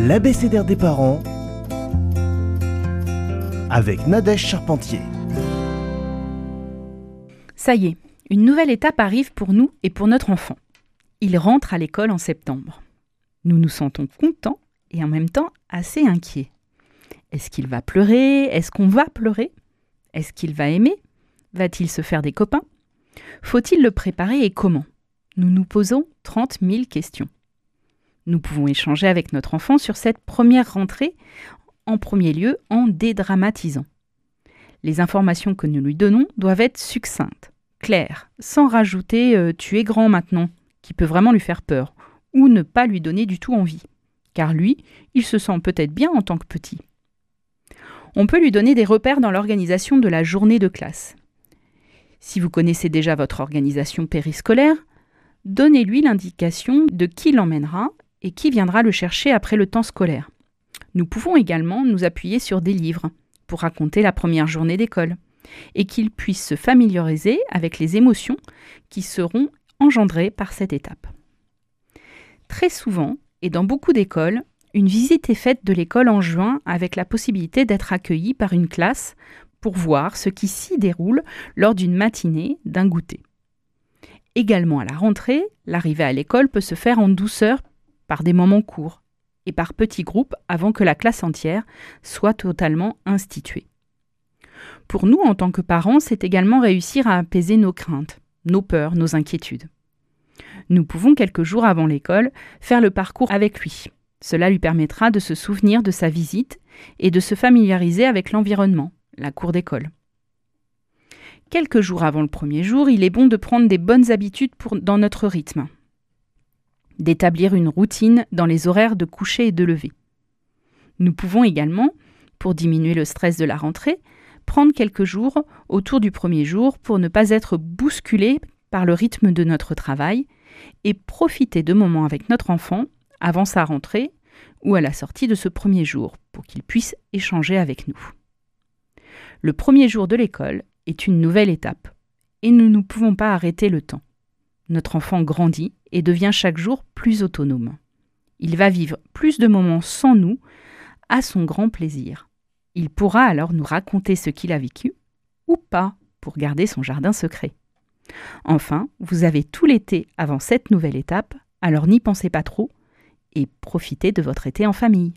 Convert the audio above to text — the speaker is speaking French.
l'abécédaire des parents avec Nadège Charpentier. Ça y est, une nouvelle étape arrive pour nous et pour notre enfant. Il rentre à l'école en septembre. Nous nous sentons contents et en même temps assez inquiets. Est-ce qu'il va pleurer? Est-ce qu'on va pleurer? Est-ce qu'il va aimer? Va-t-il se faire des copains? Faut-il le préparer et comment? Nous nous posons 30 000 questions. Nous pouvons échanger avec notre enfant sur cette première rentrée, en premier lieu en dédramatisant. Les informations que nous lui donnons doivent être succinctes, claires, sans rajouter euh, tu es grand maintenant, qui peut vraiment lui faire peur, ou ne pas lui donner du tout envie, car lui, il se sent peut-être bien en tant que petit. On peut lui donner des repères dans l'organisation de la journée de classe. Si vous connaissez déjà votre organisation périscolaire, donnez-lui l'indication de qui l'emmènera et qui viendra le chercher après le temps scolaire. Nous pouvons également nous appuyer sur des livres pour raconter la première journée d'école et qu'il puisse se familiariser avec les émotions qui seront engendrées par cette étape. Très souvent, et dans beaucoup d'écoles, une visite est faite de l'école en juin avec la possibilité d'être accueilli par une classe pour voir ce qui s'y déroule lors d'une matinée, d'un goûter. Également à la rentrée, l'arrivée à l'école peut se faire en douceur par des moments courts et par petits groupes avant que la classe entière soit totalement instituée. Pour nous, en tant que parents, c'est également réussir à apaiser nos craintes, nos peurs, nos inquiétudes. Nous pouvons, quelques jours avant l'école, faire le parcours avec lui. Cela lui permettra de se souvenir de sa visite et de se familiariser avec l'environnement, la cour d'école. Quelques jours avant le premier jour, il est bon de prendre des bonnes habitudes dans notre rythme d'établir une routine dans les horaires de coucher et de lever. Nous pouvons également, pour diminuer le stress de la rentrée, prendre quelques jours autour du premier jour pour ne pas être bousculé par le rythme de notre travail et profiter de moments avec notre enfant avant sa rentrée ou à la sortie de ce premier jour pour qu'il puisse échanger avec nous. Le premier jour de l'école est une nouvelle étape et nous ne pouvons pas arrêter le temps. Notre enfant grandit et devient chaque jour plus autonome. Il va vivre plus de moments sans nous, à son grand plaisir. Il pourra alors nous raconter ce qu'il a vécu, ou pas, pour garder son jardin secret. Enfin, vous avez tout l'été avant cette nouvelle étape, alors n'y pensez pas trop et profitez de votre été en famille.